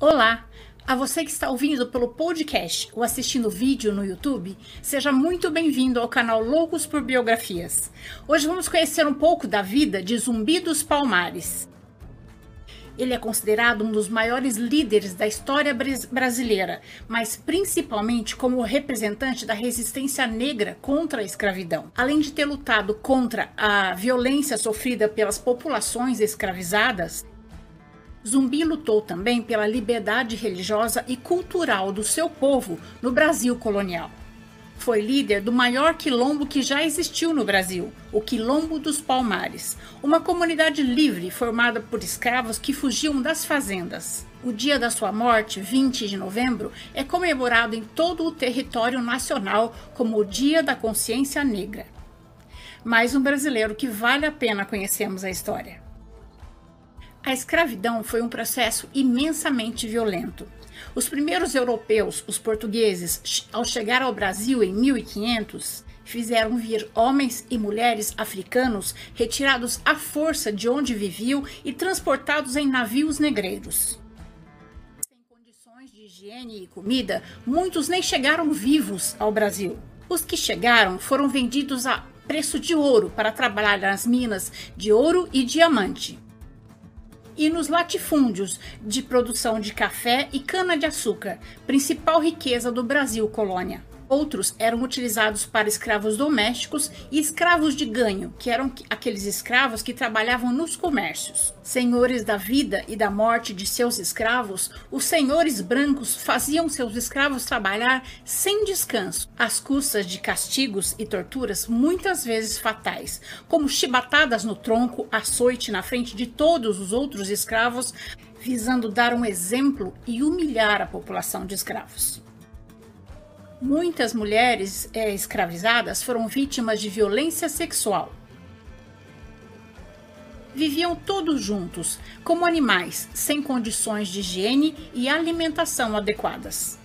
Olá! A você que está ouvindo pelo podcast ou assistindo vídeo no YouTube, seja muito bem-vindo ao canal Loucos por Biografias. Hoje vamos conhecer um pouco da vida de Zumbi dos Palmares. Ele é considerado um dos maiores líderes da história brasileira, mas principalmente como representante da resistência negra contra a escravidão. Além de ter lutado contra a violência sofrida pelas populações escravizadas, Zumbi lutou também pela liberdade religiosa e cultural do seu povo no Brasil colonial. Foi líder do maior quilombo que já existiu no Brasil, o Quilombo dos Palmares, uma comunidade livre formada por escravos que fugiam das fazendas. O dia da sua morte, 20 de novembro, é comemorado em todo o território nacional como o Dia da Consciência Negra. Mais um brasileiro que vale a pena conhecermos a história. A escravidão foi um processo imensamente violento. Os primeiros europeus, os portugueses, ao chegar ao Brasil em 1500, fizeram vir homens e mulheres africanos retirados à força de onde viviam e transportados em navios negreiros. Sem condições de higiene e comida, muitos nem chegaram vivos ao Brasil. Os que chegaram foram vendidos a preço de ouro para trabalhar nas minas de ouro e diamante e nos latifúndios de produção de café e cana-de-açúcar, principal riqueza do Brasil colônia. Outros eram utilizados para escravos domésticos e escravos de ganho, que eram aqueles escravos que trabalhavam nos comércios. Senhores da vida e da morte de seus escravos, os senhores brancos faziam seus escravos trabalhar sem descanso, às custas de castigos e torturas muitas vezes fatais, como chibatadas no tronco, açoite na frente de todos os outros escravos, visando dar um exemplo e humilhar a população de escravos. Muitas mulheres é, escravizadas foram vítimas de violência sexual. Viviam todos juntos, como animais, sem condições de higiene e alimentação adequadas.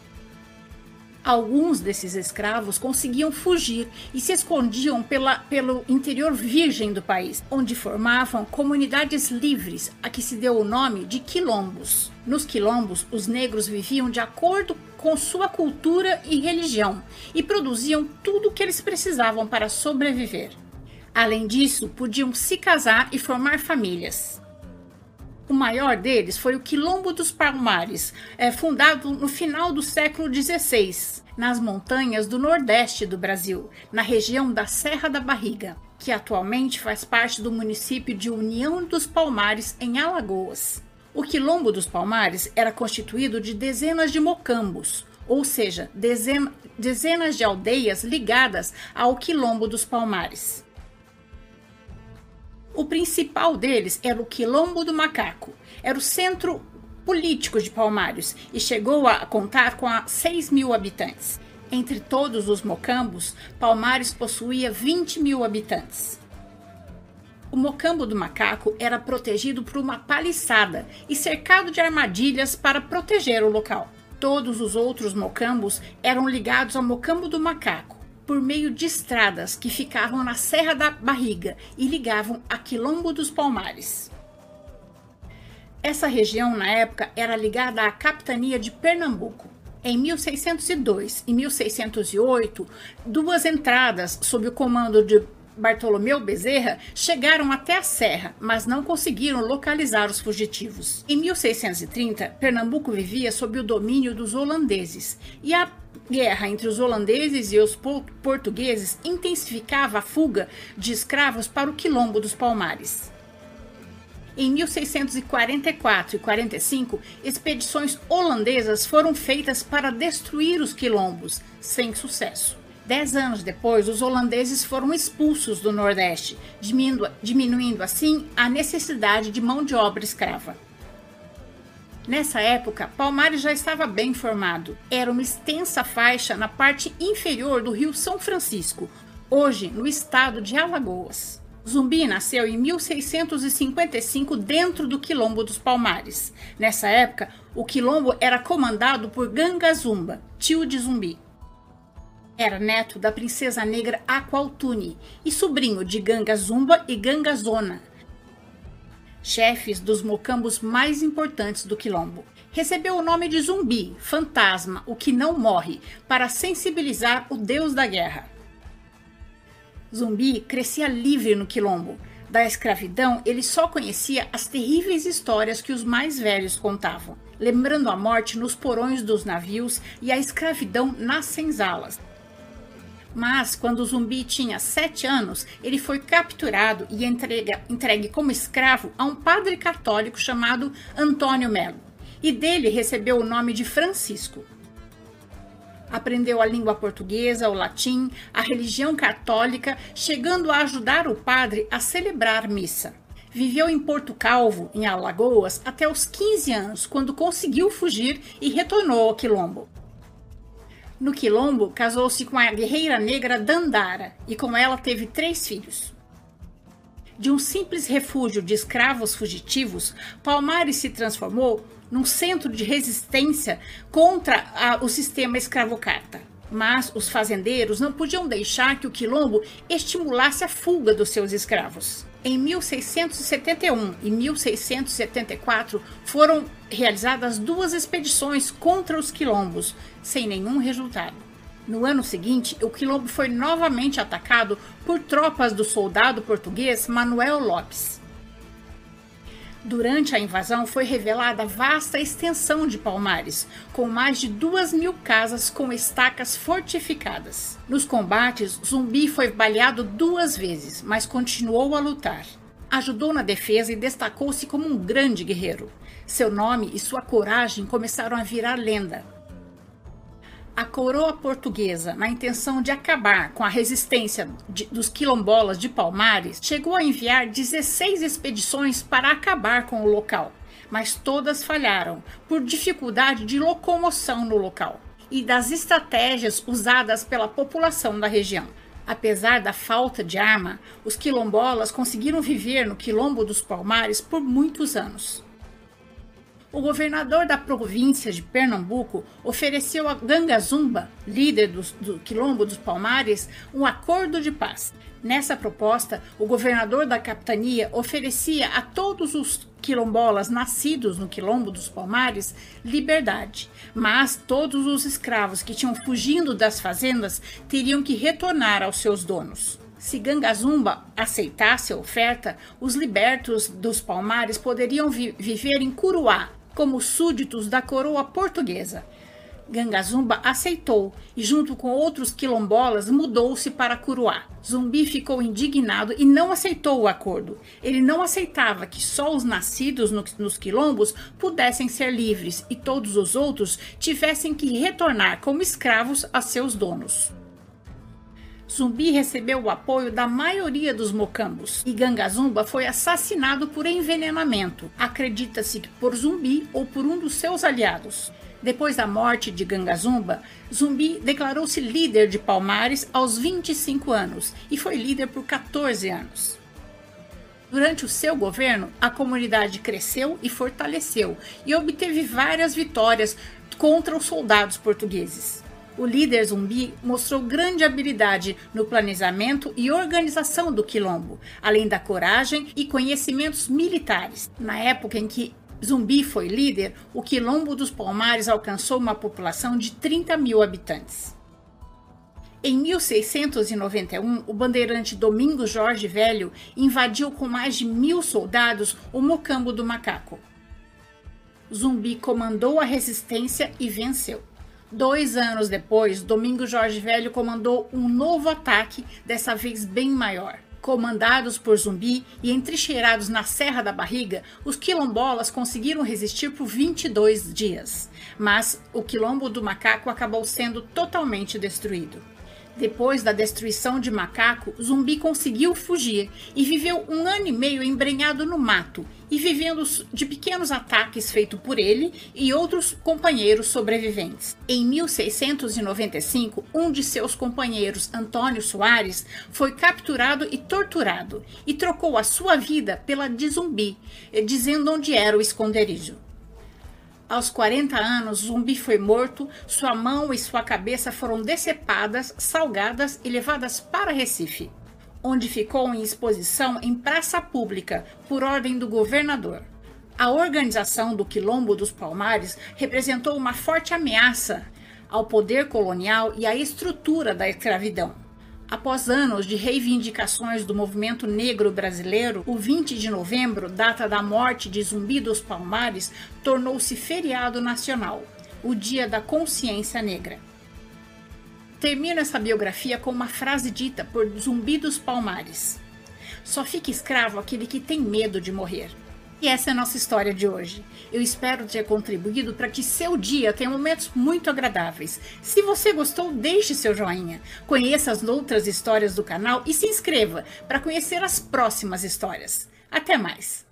Alguns desses escravos conseguiam fugir e se escondiam pela, pelo interior virgem do país, onde formavam comunidades livres, a que se deu o nome de quilombos. Nos quilombos, os negros viviam de acordo com sua cultura e religião e produziam tudo o que eles precisavam para sobreviver. Além disso, podiam se casar e formar famílias. O maior deles foi o Quilombo dos Palmares, é, fundado no final do século XVI, nas montanhas do nordeste do Brasil, na região da Serra da Barriga, que atualmente faz parte do município de União dos Palmares, em Alagoas. O Quilombo dos Palmares era constituído de dezenas de mocambos, ou seja, dezenas de aldeias ligadas ao Quilombo dos Palmares. O principal deles era o Quilombo do Macaco. Era o centro político de Palmares e chegou a contar com 6 mil habitantes. Entre todos os mocambos, Palmares possuía 20 mil habitantes. O mocambo do macaco era protegido por uma paliçada e cercado de armadilhas para proteger o local. Todos os outros mocambos eram ligados ao mocambo do macaco por meio de estradas que ficavam na Serra da Barriga e ligavam a Quilombo dos Palmares. Essa região, na época, era ligada à capitania de Pernambuco. Em 1602 e 1608, duas entradas sob o comando de Bartolomeu Bezerra chegaram até a serra, mas não conseguiram localizar os fugitivos. Em 1630, Pernambuco vivia sob o domínio dos holandeses e a guerra entre os holandeses e os portugueses intensificava a fuga de escravos para o Quilombo dos Palmares. Em 1644 e 45, expedições holandesas foram feitas para destruir os quilombos, sem sucesso. Dez anos depois, os holandeses foram expulsos do Nordeste, diminuindo, assim a necessidade de mão de obra escrava. Nessa época, Palmares já estava bem formado. Era uma extensa faixa na parte inferior do rio São Francisco, hoje no estado de Alagoas. Zumbi nasceu em 1655 dentro do Quilombo dos Palmares. Nessa época, o quilombo era comandado por Ganga Zumba, tio de Zumbi. Era neto da princesa negra Aqualtune e sobrinho de Ganga Zumba e Ganga Zona, chefes dos mocambos mais importantes do quilombo. recebeu o nome de zumbi, fantasma, o que não morre, para sensibilizar o deus da guerra. Zumbi crescia livre no quilombo. Da escravidão, ele só conhecia as terríveis histórias que os mais velhos contavam, lembrando a morte nos porões dos navios e a escravidão nas senzalas. Mas, quando o zumbi tinha sete anos, ele foi capturado e entregue, entregue como escravo a um padre católico chamado Antônio Melo, e dele recebeu o nome de Francisco. Aprendeu a língua portuguesa, o latim, a religião católica, chegando a ajudar o padre a celebrar missa. Viveu em Porto Calvo, em Alagoas, até os 15 anos, quando conseguiu fugir e retornou ao Quilombo. No Quilombo, casou-se com a guerreira negra Dandara e com ela teve três filhos. De um simples refúgio de escravos fugitivos, Palmares se transformou num centro de resistência contra a, o sistema escravocrata. Mas os fazendeiros não podiam deixar que o quilombo estimulasse a fuga dos seus escravos. Em 1671 e 1674 foram realizadas duas expedições contra os quilombos, sem nenhum resultado. No ano seguinte, o quilombo foi novamente atacado por tropas do soldado português Manuel Lopes. Durante a invasão foi revelada vasta extensão de Palmares, com mais de duas mil casas com estacas fortificadas. Nos combates, Zumbi foi baleado duas vezes, mas continuou a lutar. Ajudou na defesa e destacou-se como um grande guerreiro. Seu nome e sua coragem começaram a virar lenda a coroa portuguesa, na intenção de acabar com a resistência de, dos quilombolas de Palmares, chegou a enviar 16 expedições para acabar com o local, mas todas falharam por dificuldade de locomoção no local e das estratégias usadas pela população da região. Apesar da falta de arma, os quilombolas conseguiram viver no quilombo dos Palmares por muitos anos o governador da província de Pernambuco ofereceu a Gangazumba, líder do, do Quilombo dos Palmares, um acordo de paz. Nessa proposta, o governador da capitania oferecia a todos os quilombolas nascidos no Quilombo dos Palmares liberdade, mas todos os escravos que tinham fugindo das fazendas teriam que retornar aos seus donos. Se Gangazumba aceitasse a oferta, os libertos dos Palmares poderiam vi viver em Curuá, como súditos da coroa portuguesa. Gangazumba aceitou e, junto com outros quilombolas, mudou-se para Curuá. Zumbi ficou indignado e não aceitou o acordo. Ele não aceitava que só os nascidos no, nos quilombos pudessem ser livres e todos os outros tivessem que retornar como escravos a seus donos. Zumbi recebeu o apoio da maioria dos mocambos e Gangazumba foi assassinado por envenenamento. Acredita-se que por Zumbi ou por um dos seus aliados. Depois da morte de Gangazumba, Zumbi declarou-se líder de Palmares aos 25 anos e foi líder por 14 anos. Durante o seu governo, a comunidade cresceu e fortaleceu e obteve várias vitórias contra os soldados portugueses o líder zumbi mostrou grande habilidade no planejamento e organização do quilombo, além da coragem e conhecimentos militares. Na época em que Zumbi foi líder, o Quilombo dos Palmares alcançou uma população de 30 mil habitantes. Em 1691, o bandeirante Domingos Jorge Velho invadiu com mais de mil soldados o Mocambo do Macaco. Zumbi comandou a resistência e venceu. Dois anos depois, Domingo Jorge Velho comandou um novo ataque, dessa vez bem maior. Comandados por Zumbi e entrincheirados na Serra da Barriga, os quilombolas conseguiram resistir por 22 dias, mas o quilombo do macaco acabou sendo totalmente destruído. Depois da destruição de Macaco, Zumbi conseguiu fugir e viveu um ano e meio embrenhado no mato e vivendo de pequenos ataques feitos por ele e outros companheiros sobreviventes. Em 1695, um de seus companheiros, Antônio Soares, foi capturado e torturado e trocou a sua vida pela de Zumbi, dizendo onde era o esconderijo. Aos 40 anos, Zumbi foi morto, sua mão e sua cabeça foram decepadas, salgadas e levadas para Recife, onde ficou em exposição em praça pública por ordem do governador. A organização do Quilombo dos Palmares representou uma forte ameaça ao poder colonial e à estrutura da escravidão. Após anos de reivindicações do movimento negro brasileiro, o 20 de novembro, data da morte de Zumbi dos Palmares, tornou-se feriado nacional, o Dia da Consciência Negra. Termino essa biografia com uma frase dita por Zumbi dos Palmares: Só fica escravo aquele que tem medo de morrer. E essa é a nossa história de hoje. Eu espero ter contribuído para que seu dia tenha momentos muito agradáveis. Se você gostou, deixe seu joinha, conheça as outras histórias do canal e se inscreva para conhecer as próximas histórias. Até mais!